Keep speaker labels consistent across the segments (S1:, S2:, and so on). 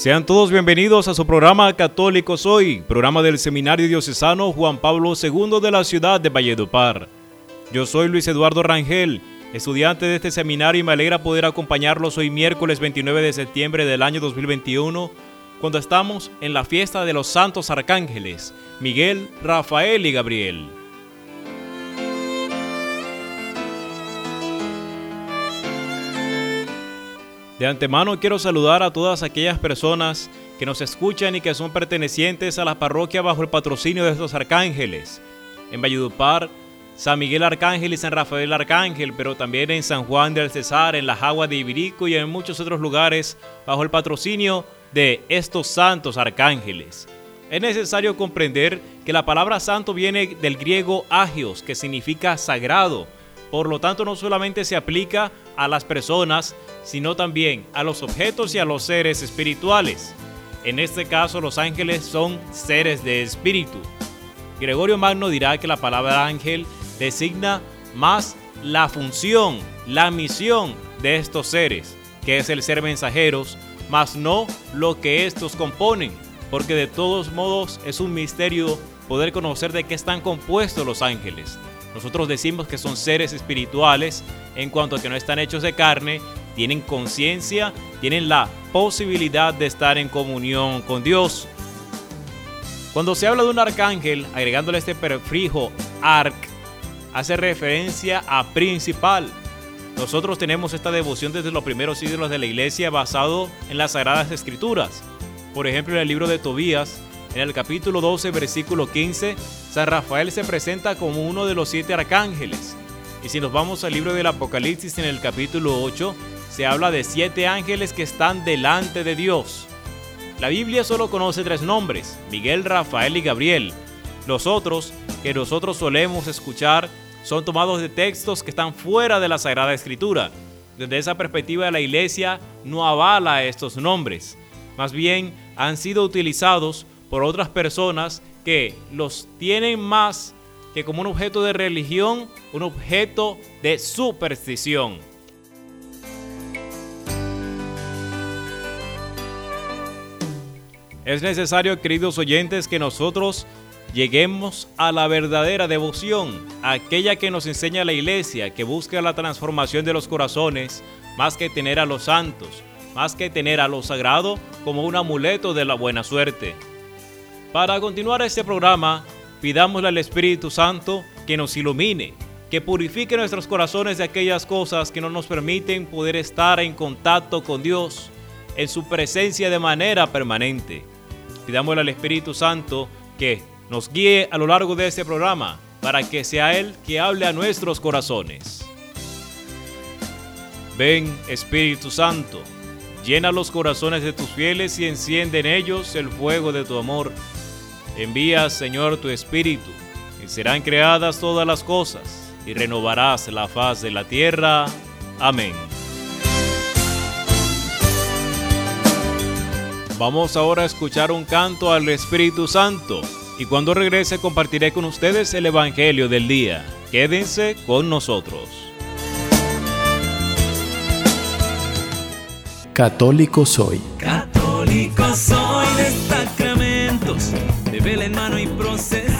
S1: Sean todos bienvenidos a su programa Católico Soy, programa del Seminario Diocesano Juan Pablo II de la ciudad de Valledupar. Yo soy Luis Eduardo Rangel, estudiante de este seminario y me alegra poder acompañarlos hoy miércoles 29 de septiembre del año 2021, cuando estamos en la fiesta de los santos arcángeles, Miguel, Rafael y Gabriel. De antemano quiero saludar a todas aquellas personas que nos escuchan y que son pertenecientes a la parroquia bajo el patrocinio de estos arcángeles. En Valledupar, San Miguel Arcángel y San Rafael Arcángel, pero también en San Juan del Cesar, en las aguas de Ibirico y en muchos otros lugares bajo el patrocinio de estos santos arcángeles. Es necesario comprender que la palabra santo viene del griego agios, que significa sagrado. Por lo tanto, no solamente se aplica a las personas, sino también a los objetos y a los seres espirituales. En este caso, los ángeles son seres de espíritu. Gregorio Magno dirá que la palabra ángel designa más la función, la misión de estos seres, que es el ser mensajeros, más no lo que estos componen, porque de todos modos es un misterio poder conocer de qué están compuestos los ángeles. Nosotros decimos que son seres espirituales en cuanto a que no están hechos de carne, tienen conciencia, tienen la posibilidad de estar en comunión con Dios. Cuando se habla de un arcángel, agregándole este prefijo arc, hace referencia a principal. Nosotros tenemos esta devoción desde los primeros siglos de la iglesia basado en las sagradas escrituras. Por ejemplo, en el libro de Tobías, en el capítulo 12, versículo 15, San Rafael se presenta como uno de los siete arcángeles. Y si nos vamos al libro del Apocalipsis en el capítulo 8, se habla de siete ángeles que están delante de Dios. La Biblia solo conoce tres nombres, Miguel, Rafael y Gabriel. Los otros, que nosotros solemos escuchar, son tomados de textos que están fuera de la Sagrada Escritura. Desde esa perspectiva la Iglesia no avala estos nombres. Más bien han sido utilizados por otras personas que los tienen más que como un objeto de religión, un objeto de superstición. Es necesario, queridos oyentes, que nosotros lleguemos a la verdadera devoción, aquella que nos enseña la iglesia, que busca la transformación de los corazones, más que tener a los santos, más que tener a lo sagrado como un amuleto de la buena suerte. Para continuar este programa, pidámosle al Espíritu Santo que nos ilumine, que purifique nuestros corazones de aquellas cosas que no nos permiten poder estar en contacto con Dios, en su presencia de manera permanente. Pidámosle al Espíritu Santo que nos guíe a lo largo de este programa para que sea Él que hable a nuestros corazones. Ven, Espíritu Santo, llena los corazones de tus fieles y enciende en ellos el fuego de tu amor. Envía, Señor, tu Espíritu, y serán creadas todas las cosas, y renovarás la faz de la tierra. Amén. Vamos ahora a escuchar un canto al Espíritu Santo y cuando regrese compartiré con ustedes el Evangelio del día. Quédense con nosotros.
S2: Católico Soy.
S3: Católico soy en mano y procesión.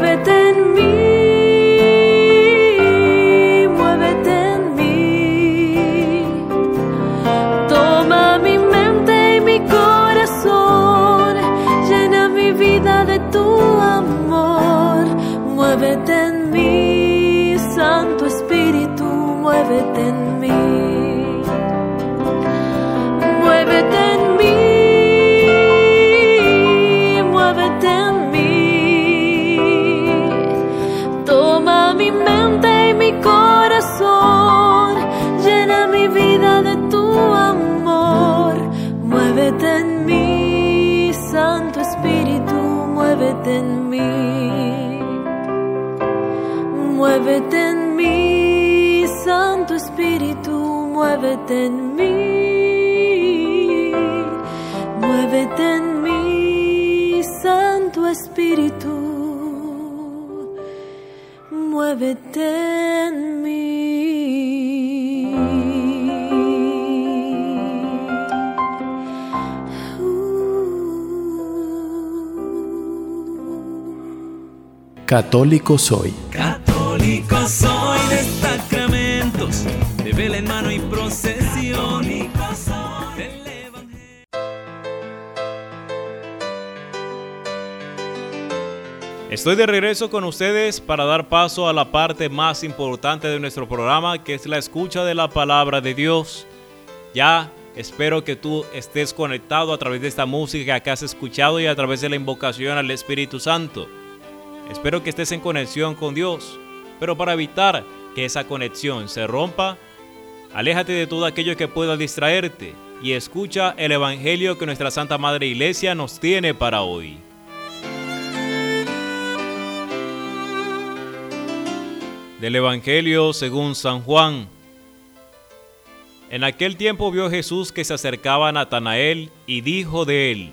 S4: Muévete en mí, muévete
S2: Católico soy.
S3: Católico soy de sacramentos, de vela en mano y procesión. Del Evangelio.
S1: Estoy de regreso con ustedes para dar paso a la parte más importante de nuestro programa, que es la escucha de la palabra de Dios. Ya espero que tú estés conectado a través de esta música que has escuchado y a través de la invocación al Espíritu Santo. Espero que estés en conexión con Dios, pero para evitar que esa conexión se rompa, aléjate de todo aquello que pueda distraerte y escucha el Evangelio que nuestra Santa Madre Iglesia nos tiene para hoy. Del Evangelio según San Juan. En aquel tiempo vio Jesús que se acercaba a Natanael y dijo de él,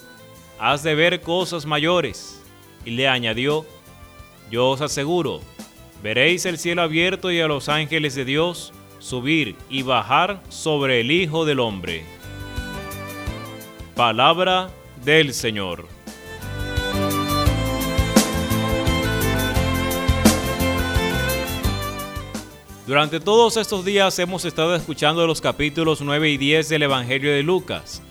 S1: Has de ver cosas mayores. Y le añadió, yo os aseguro, veréis el cielo abierto y a los ángeles de Dios subir y bajar sobre el Hijo del Hombre. Palabra del Señor. Durante todos estos días hemos estado escuchando los capítulos 9 y 10 del Evangelio de Lucas.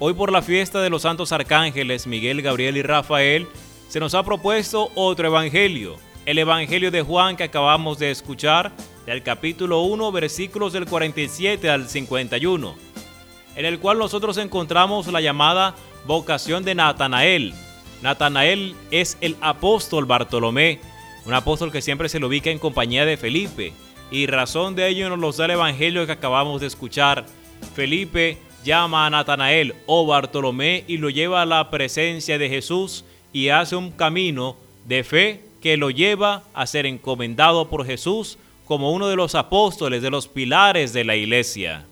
S1: Hoy por la fiesta de los santos arcángeles Miguel, Gabriel y Rafael, se nos ha propuesto otro Evangelio, el Evangelio de Juan que acabamos de escuchar, del capítulo 1, versículos del 47 al 51, en el cual nosotros encontramos la llamada vocación de Natanael. Natanael es el apóstol Bartolomé, un apóstol que siempre se lo ubica en compañía de Felipe, y razón de ello nos lo da el Evangelio que acabamos de escuchar. Felipe llama a Natanael o Bartolomé y lo lleva a la presencia de Jesús y hace un camino de fe que lo lleva a ser encomendado por Jesús como uno de los apóstoles, de los pilares de la iglesia.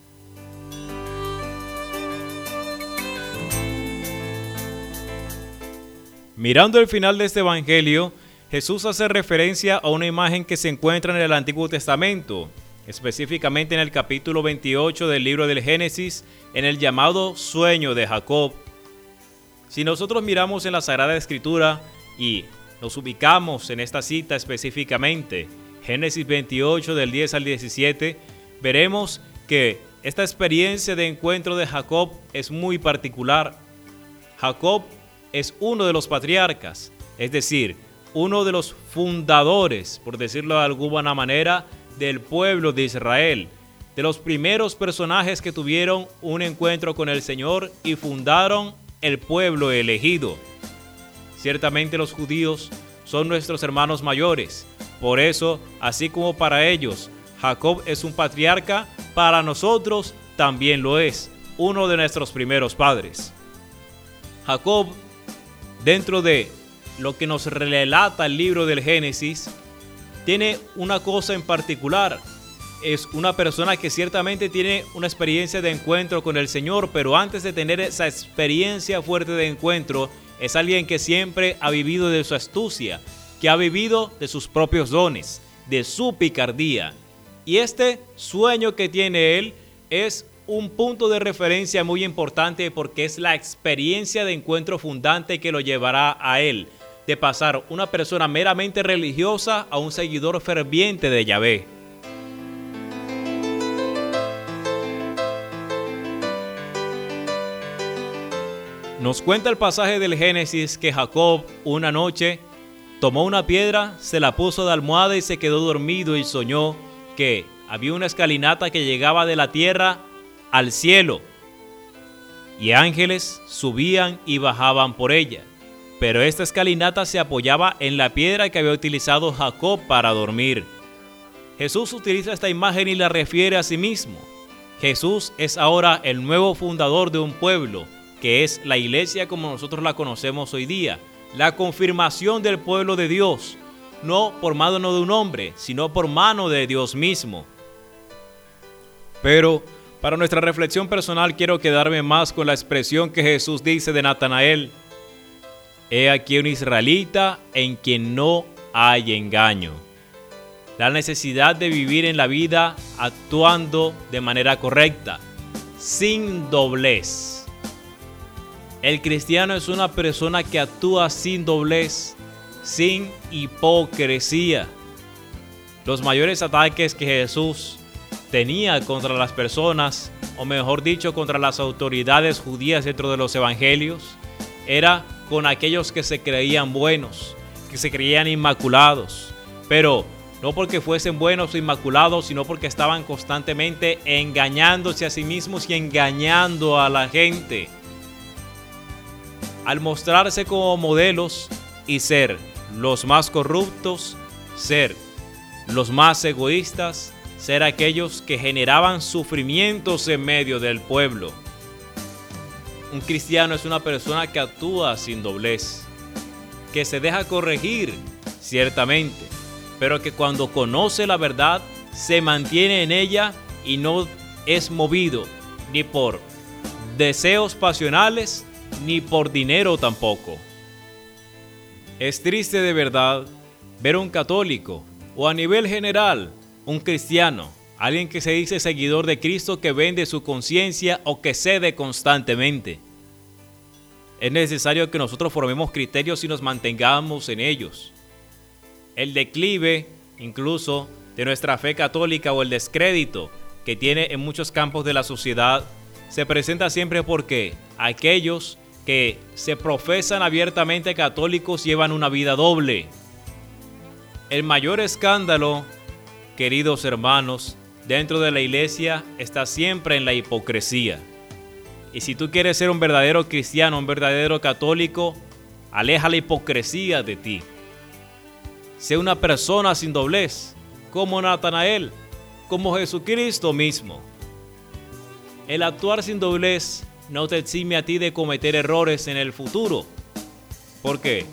S1: Mirando el final de este Evangelio, Jesús hace referencia a una imagen que se encuentra en el Antiguo Testamento específicamente en el capítulo 28 del libro del Génesis, en el llamado sueño de Jacob. Si nosotros miramos en la Sagrada Escritura y nos ubicamos en esta cita específicamente, Génesis 28 del 10 al 17, veremos que esta experiencia de encuentro de Jacob es muy particular. Jacob es uno de los patriarcas, es decir, uno de los fundadores, por decirlo de alguna manera, del pueblo de Israel, de los primeros personajes que tuvieron un encuentro con el Señor y fundaron el pueblo elegido. Ciertamente los judíos son nuestros hermanos mayores, por eso, así como para ellos, Jacob es un patriarca, para nosotros también lo es, uno de nuestros primeros padres. Jacob, dentro de lo que nos relata el libro del Génesis, tiene una cosa en particular. Es una persona que ciertamente tiene una experiencia de encuentro con el Señor, pero antes de tener esa experiencia fuerte de encuentro, es alguien que siempre ha vivido de su astucia, que ha vivido de sus propios dones, de su picardía. Y este sueño que tiene él es un punto de referencia muy importante porque es la experiencia de encuentro fundante que lo llevará a él de pasar una persona meramente religiosa a un seguidor ferviente de Yahvé. Nos cuenta el pasaje del Génesis que Jacob una noche tomó una piedra, se la puso de almohada y se quedó dormido y soñó que había una escalinata que llegaba de la tierra al cielo y ángeles subían y bajaban por ella pero esta escalinata se apoyaba en la piedra que había utilizado Jacob para dormir. Jesús utiliza esta imagen y la refiere a sí mismo. Jesús es ahora el nuevo fundador de un pueblo, que es la iglesia como nosotros la conocemos hoy día, la confirmación del pueblo de Dios, no por mano de un hombre, sino por mano de Dios mismo. Pero para nuestra reflexión personal quiero quedarme más con la expresión que Jesús dice de Natanael, He aquí un israelita en quien no hay engaño. La necesidad de vivir en la vida actuando de manera correcta, sin doblez. El cristiano es una persona que actúa sin doblez, sin hipocresía. Los mayores ataques que Jesús tenía contra las personas, o mejor dicho, contra las autoridades judías dentro de los evangelios, era con aquellos que se creían buenos, que se creían inmaculados, pero no porque fuesen buenos o inmaculados, sino porque estaban constantemente engañándose a sí mismos y engañando a la gente. Al mostrarse como modelos y ser los más corruptos, ser los más egoístas, ser aquellos que generaban sufrimientos en medio del pueblo. Un cristiano es una persona que actúa sin doblez, que se deja corregir, ciertamente, pero que cuando conoce la verdad se mantiene en ella y no es movido ni por deseos pasionales ni por dinero tampoco. Es triste de verdad ver un católico o a nivel general un cristiano Alguien que se dice seguidor de Cristo que vende su conciencia o que cede constantemente. Es necesario que nosotros formemos criterios y nos mantengamos en ellos. El declive, incluso, de nuestra fe católica o el descrédito que tiene en muchos campos de la sociedad se presenta siempre porque aquellos que se profesan abiertamente católicos llevan una vida doble. El mayor escándalo, queridos hermanos, dentro de la iglesia está siempre en la hipocresía. Y si tú quieres ser un verdadero cristiano, un verdadero católico, aleja la hipocresía de ti. Sé una persona sin doblez, como Natanael, como Jesucristo mismo. El actuar sin doblez no te exime a ti de cometer errores en el futuro. ¿Por qué?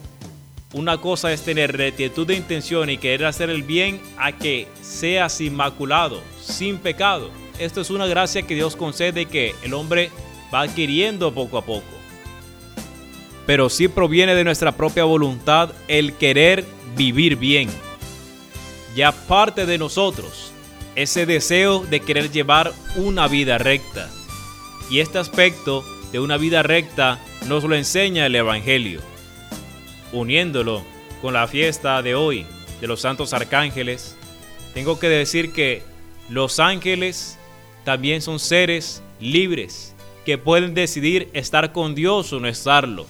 S1: Una cosa es tener rectitud de intención y querer hacer el bien a que seas inmaculado, sin pecado. Esto es una gracia que Dios concede que el hombre va adquiriendo poco a poco. Pero sí proviene de nuestra propia voluntad el querer vivir bien. Ya parte de nosotros ese deseo de querer llevar una vida recta. Y este aspecto de una vida recta nos lo enseña el Evangelio. Uniéndolo con la fiesta de hoy de los santos arcángeles, tengo que decir que los ángeles también son seres libres que pueden decidir estar con Dios o no estarlo.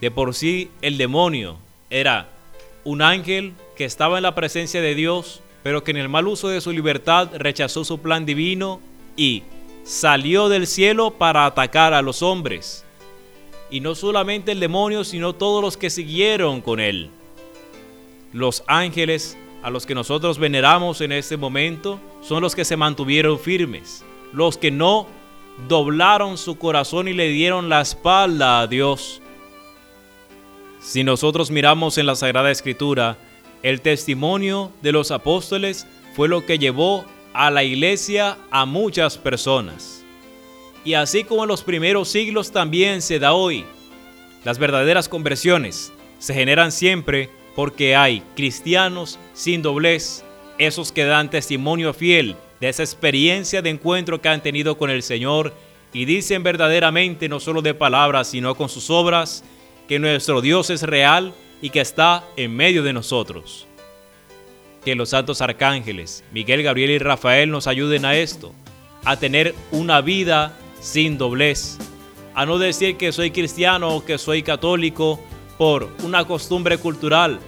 S1: De por sí el demonio era un ángel que estaba en la presencia de Dios, pero que en el mal uso de su libertad rechazó su plan divino y salió del cielo para atacar a los hombres. Y no solamente el demonio, sino todos los que siguieron con él. Los ángeles a los que nosotros veneramos en este momento son los que se mantuvieron firmes, los que no doblaron su corazón y le dieron la espalda a Dios. Si nosotros miramos en la Sagrada Escritura, el testimonio de los apóstoles fue lo que llevó a la iglesia a muchas personas. Y así como en los primeros siglos también se da hoy, las verdaderas conversiones se generan siempre porque hay cristianos sin doblez, esos que dan testimonio fiel de esa experiencia de encuentro que han tenido con el Señor y dicen verdaderamente, no solo de palabras, sino con sus obras, que nuestro Dios es real y que está en medio de nosotros. Que los santos arcángeles, Miguel, Gabriel y Rafael nos ayuden a esto, a tener una vida sin doblez, a no decir que soy cristiano o que soy católico, por una costumbre cultural,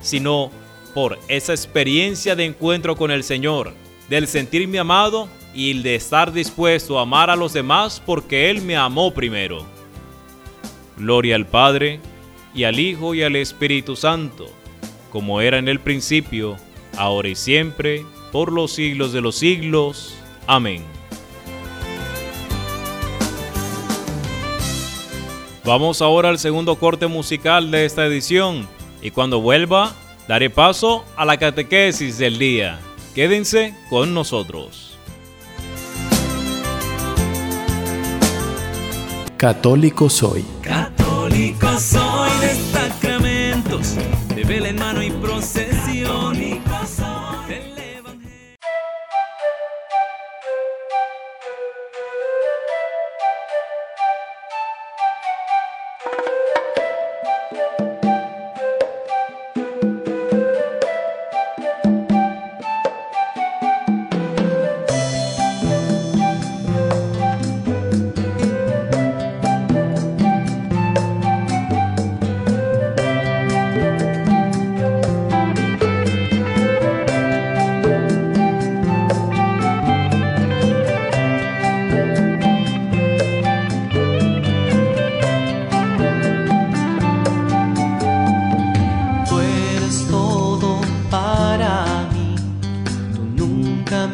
S1: sino por esa experiencia de encuentro con el Señor, del sentirme amado y el de estar dispuesto a amar a los demás porque Él me amó primero. Gloria al Padre, y al Hijo y al Espíritu Santo, como era en el principio, ahora y siempre, por los siglos de los siglos. Amén. Vamos ahora al segundo corte musical de esta edición y cuando vuelva daré paso a la catequesis del día. Quédense con nosotros.
S2: Católico soy.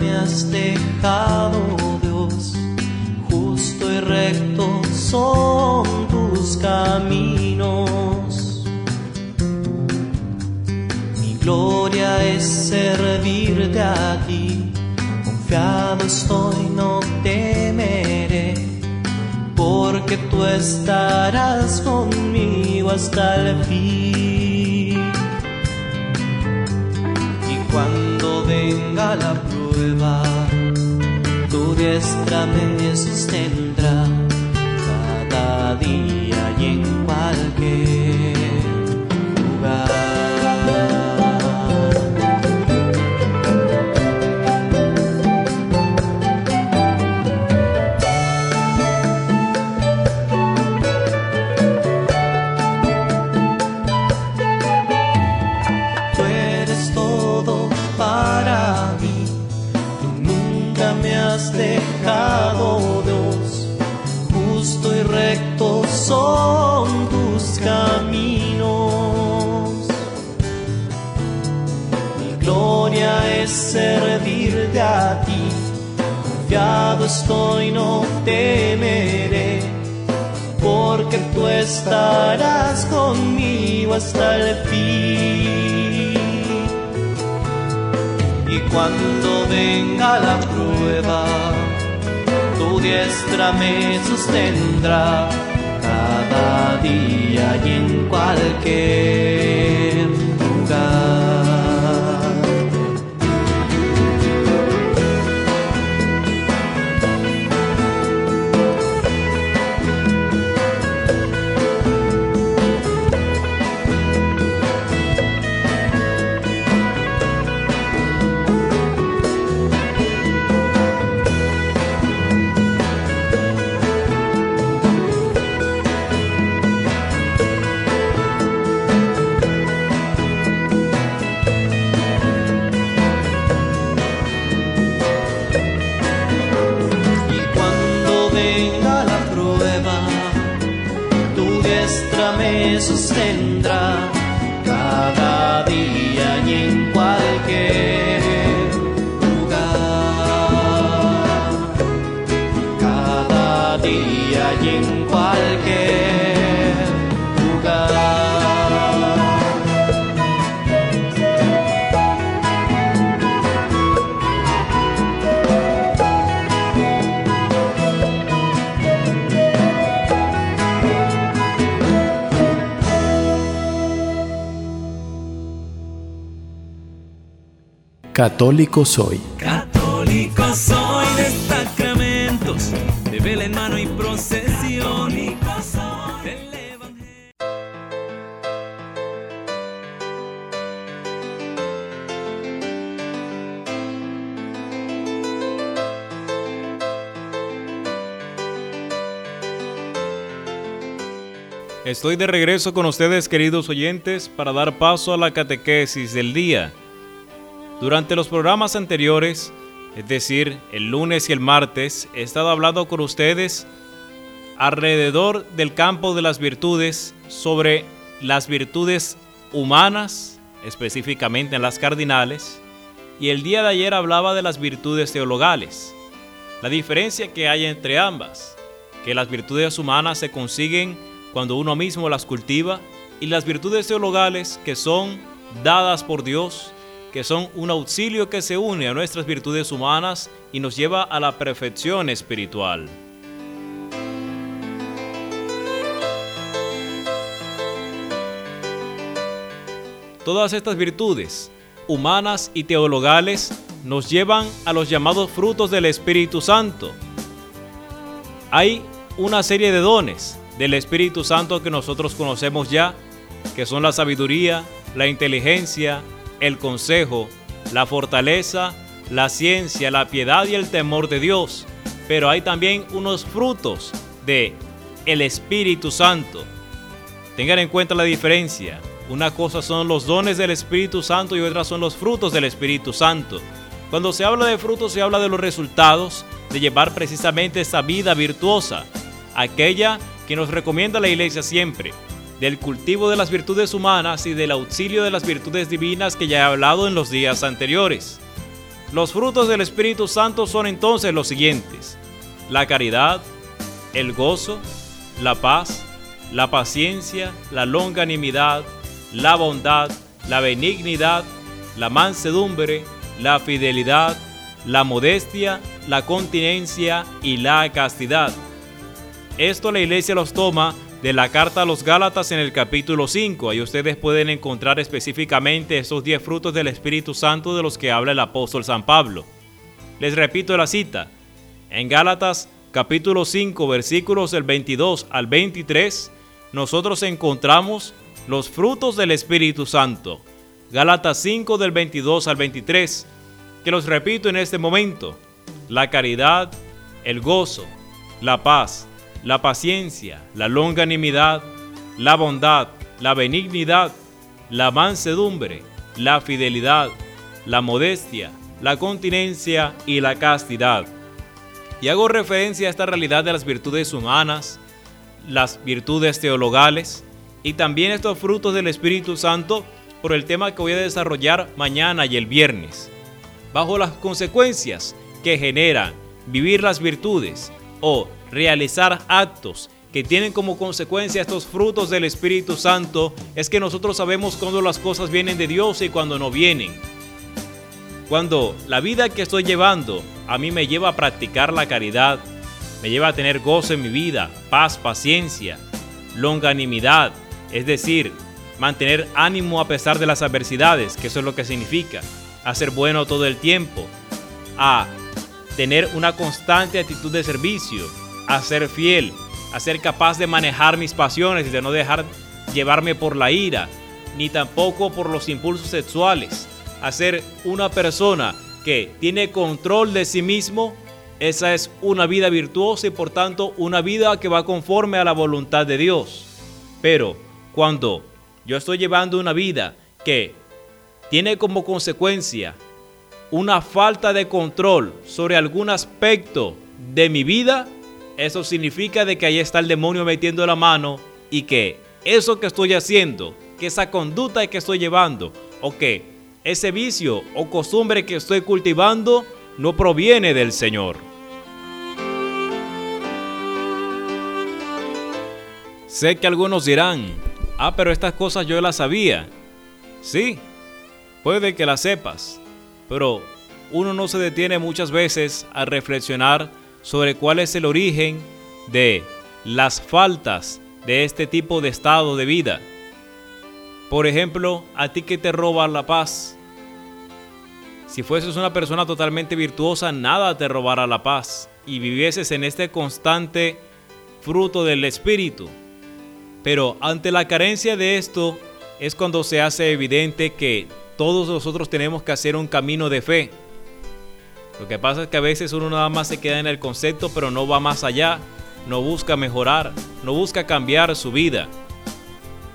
S5: Me has dejado, Dios. Justo y recto son tus caminos. Mi gloria es servirte a ti, confiado estoy, no temeré porque tú estarás conmigo hasta el fin. Y cuando venga la tu diestra me confiado estoy, no temeré porque tú estarás conmigo hasta el fin. Y cuando venga la prueba, tu diestra me sostendrá cada día y en cualquier
S2: Católico soy.
S3: Católico soy de sacramentos, de vela en mano y procesión. del Evangelio.
S1: Estoy de regreso con ustedes, queridos oyentes, para dar paso a la catequesis del día. Durante los programas anteriores, es decir, el lunes y el martes, he estado hablando con ustedes alrededor del campo de las virtudes sobre las virtudes humanas, específicamente en las cardinales, y el día de ayer hablaba de las virtudes teologales. La diferencia que hay entre ambas, que las virtudes humanas se consiguen cuando uno mismo las cultiva y las virtudes teologales que son dadas por Dios, que son un auxilio que se une a nuestras virtudes humanas y nos lleva a la perfección espiritual. Todas estas virtudes, humanas y teologales, nos llevan a los llamados frutos del Espíritu Santo. Hay una serie de dones del Espíritu Santo que nosotros conocemos ya, que son la sabiduría, la inteligencia, el consejo, la fortaleza, la ciencia, la piedad y el temor de Dios. Pero hay también unos frutos de el Espíritu Santo. Tengan en cuenta la diferencia. Una cosa son los dones del Espíritu Santo y otra son los frutos del Espíritu Santo. Cuando se habla de frutos se habla de los resultados de llevar precisamente esa vida virtuosa, aquella que nos recomienda la iglesia siempre, del cultivo de las virtudes humanas y del auxilio de las virtudes divinas que ya he hablado en los días anteriores. Los frutos del Espíritu Santo son entonces los siguientes. La caridad, el gozo, la paz, la paciencia, la longanimidad, la bondad, la benignidad, la mansedumbre, la fidelidad, la modestia, la continencia y la castidad. Esto la iglesia los toma de la carta a los Gálatas en el capítulo 5. Ahí ustedes pueden encontrar específicamente esos 10 frutos del Espíritu Santo de los que habla el apóstol San Pablo. Les repito la cita. En Gálatas capítulo 5 versículos del 22 al 23, nosotros encontramos los frutos del Espíritu Santo. Gálatas 5 del 22 al 23, que los repito en este momento. La caridad, el gozo, la paz, la paciencia, la longanimidad, la bondad, la benignidad, la mansedumbre, la fidelidad, la modestia, la continencia y la castidad. Y hago referencia a esta realidad de las virtudes humanas, las virtudes teologales y también estos frutos del Espíritu Santo por el tema que voy a desarrollar mañana y el viernes. Bajo las consecuencias que generan vivir las virtudes o realizar actos que tienen como consecuencia estos frutos del Espíritu Santo, es que nosotros sabemos cuando las cosas vienen de Dios y cuando no vienen. Cuando la vida que estoy llevando a mí me lleva a practicar la caridad, me lleva a tener gozo en mi vida, paz, paciencia, longanimidad, es decir, mantener ánimo a pesar de las adversidades, que eso es lo que significa, hacer bueno todo el tiempo, a tener una constante actitud de servicio, a ser fiel, a ser capaz de manejar mis pasiones y de no dejar llevarme por la ira, ni tampoco por los impulsos sexuales, a ser una persona que tiene control de sí mismo, esa es una vida virtuosa y por tanto una vida que va conforme a la voluntad de Dios. Pero cuando yo estoy llevando una vida que tiene como consecuencia una falta de control sobre algún aspecto de mi vida, eso significa de que ahí está el demonio metiendo la mano y que eso que estoy haciendo, que esa conducta que estoy llevando, o que ese vicio o costumbre que estoy cultivando no proviene del Señor. Sé que algunos dirán, ah, pero estas cosas yo las sabía. Sí, puede que las sepas, pero uno no se detiene muchas veces a reflexionar sobre cuál es el origen de las faltas de este tipo de estado de vida. Por ejemplo, a ti que te roba la paz. Si fueses una persona totalmente virtuosa, nada te robará la paz y vivieses en este constante fruto del Espíritu. Pero ante la carencia de esto es cuando se hace evidente que todos nosotros tenemos que hacer un camino de fe. Lo que pasa es que a veces uno nada más se queda en el concepto, pero no va más allá, no busca mejorar, no busca cambiar su vida.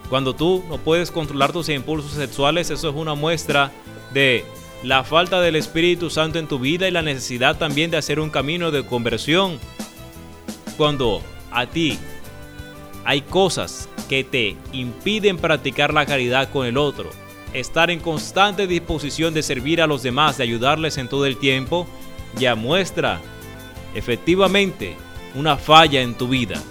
S1: Cuando tú no puedes controlar tus impulsos sexuales, eso es una muestra de la falta del Espíritu Santo en tu vida y la necesidad también de hacer un camino de conversión. Cuando a ti hay cosas que te impiden practicar la caridad con el otro, estar en constante disposición de servir a los demás, de ayudarles en todo el tiempo, ya muestra efectivamente una falla en tu vida.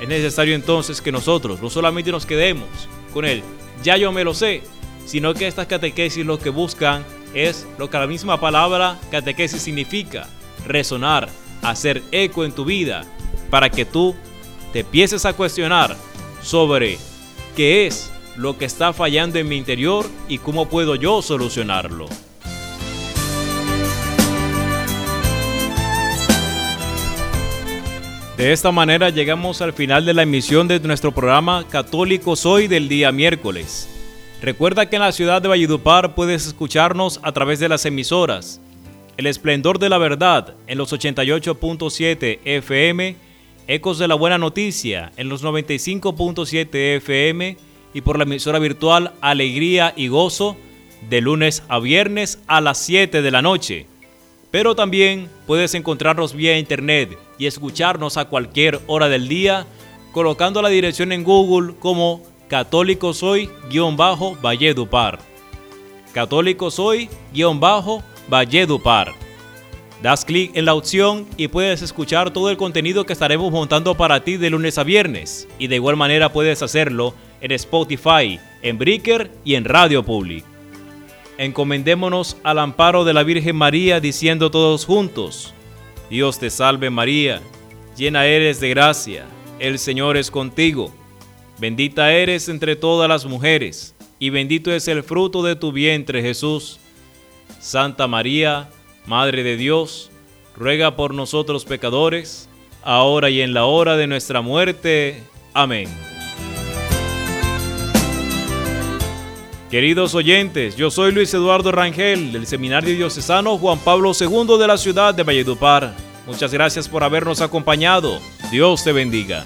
S1: Es necesario entonces que nosotros no solamente nos quedemos con él, ya yo me lo sé, sino que estas catequesis lo que buscan es lo que la misma palabra catequesis significa, resonar, hacer eco en tu vida, para que tú te empieces a cuestionar sobre qué es lo que está fallando en mi interior y cómo puedo yo solucionarlo. De esta manera llegamos al final de la emisión de nuestro programa Católico Soy del día miércoles. Recuerda que en la ciudad de Valledupar puedes escucharnos a través de las emisoras El Esplendor de la Verdad en los 88.7 FM, Ecos de la Buena Noticia en los 95.7 FM y por la emisora virtual Alegría y Gozo de lunes a viernes a las 7 de la noche. Pero también puedes encontrarnos vía internet y escucharnos a cualquier hora del día colocando la dirección en Google como Católico Soy-Valledupar. Católico Soy-Valledupar. Das clic en la opción y puedes escuchar todo el contenido que estaremos montando para ti de lunes a viernes. Y de igual manera puedes hacerlo en Spotify, en Breaker y en Radio Public. Encomendémonos al amparo de la Virgen María diciendo todos juntos, Dios te salve María, llena eres de gracia, el Señor es contigo, bendita eres entre todas las mujeres, y bendito es el fruto de tu vientre Jesús. Santa María, Madre de Dios, ruega por nosotros pecadores, ahora y en la hora de nuestra muerte. Amén. Queridos oyentes, yo soy Luis Eduardo Rangel del Seminario Diocesano Juan Pablo II de la ciudad de Valledupar. Muchas gracias por habernos acompañado. Dios te bendiga.